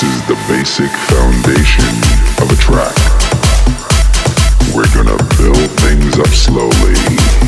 This is the basic foundation of a track. We're gonna build things up slowly.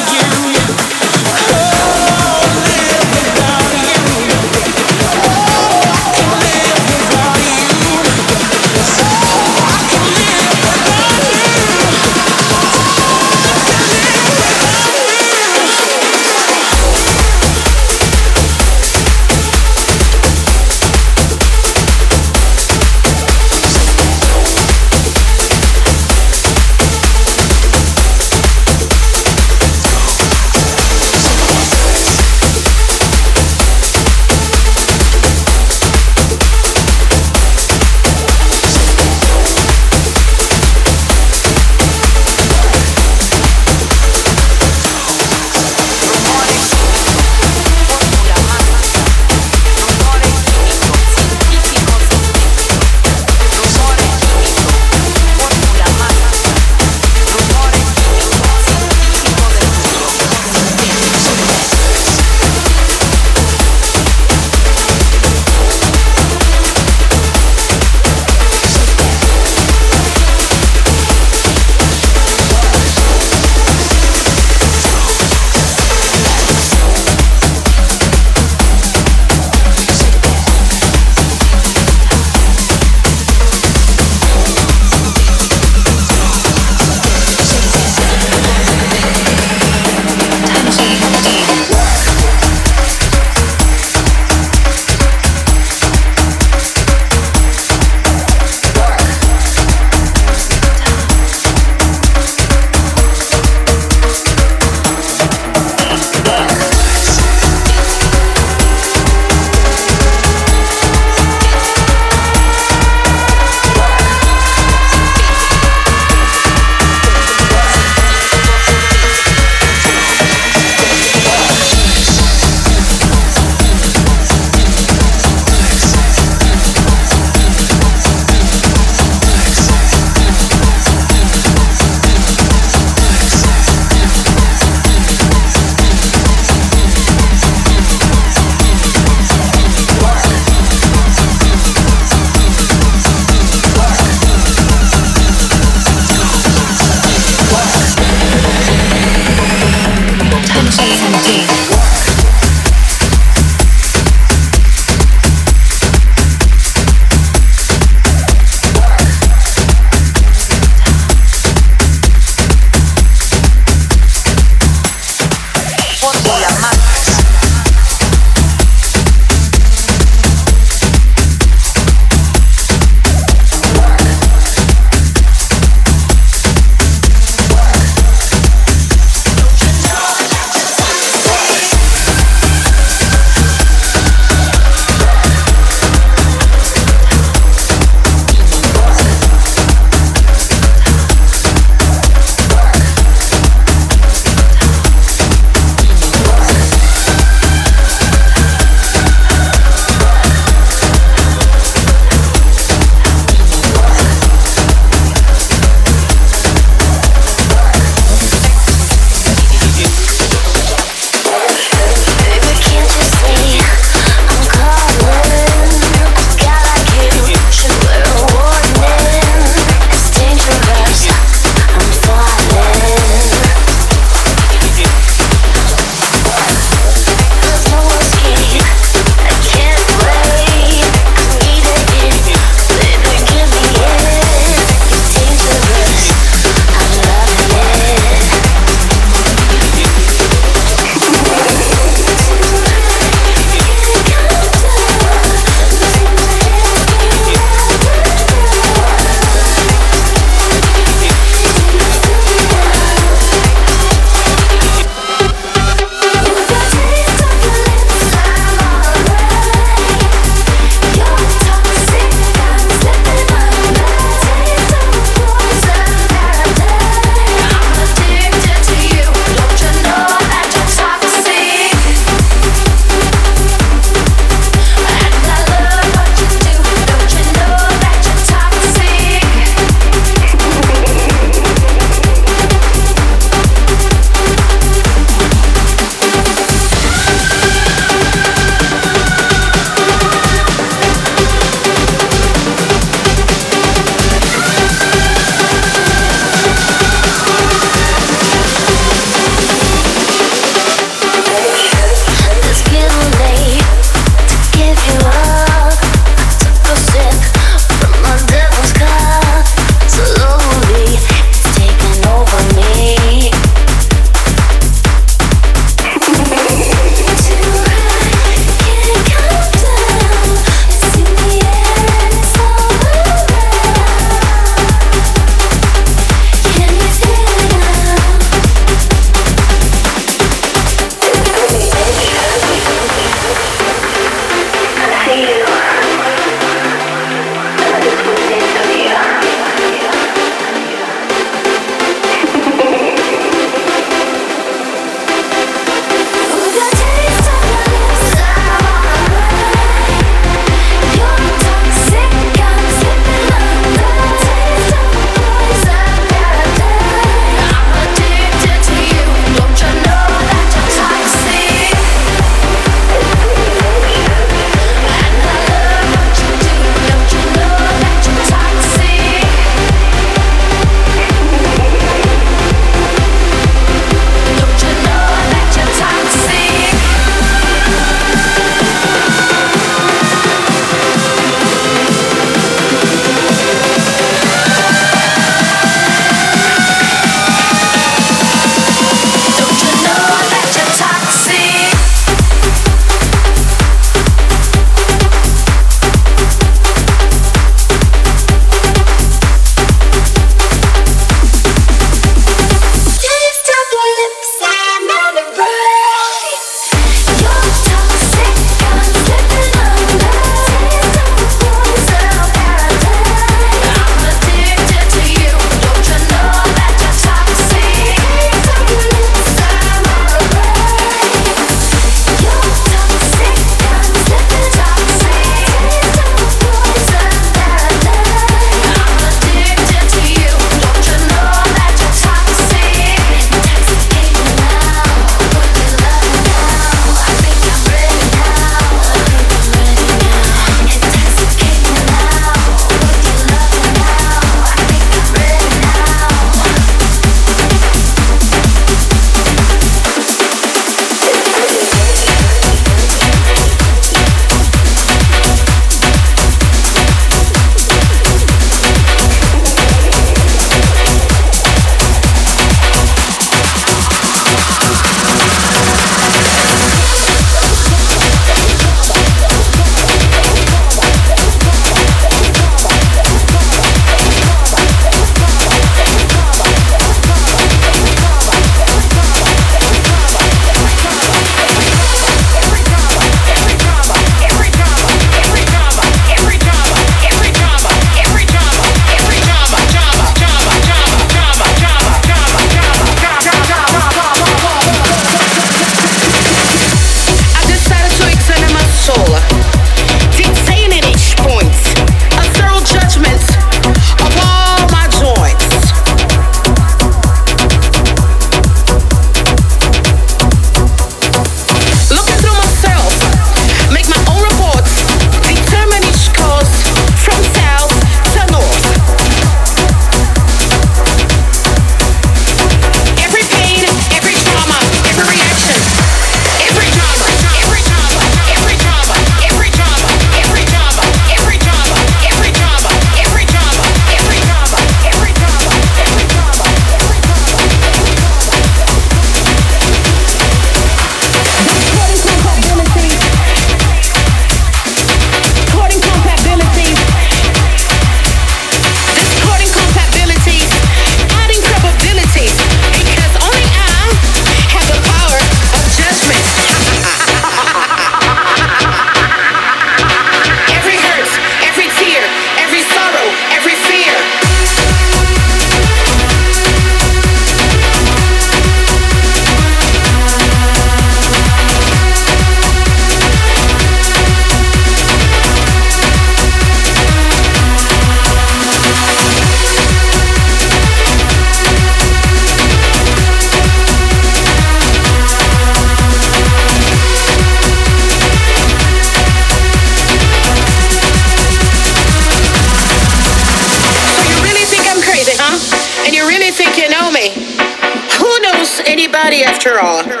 After all.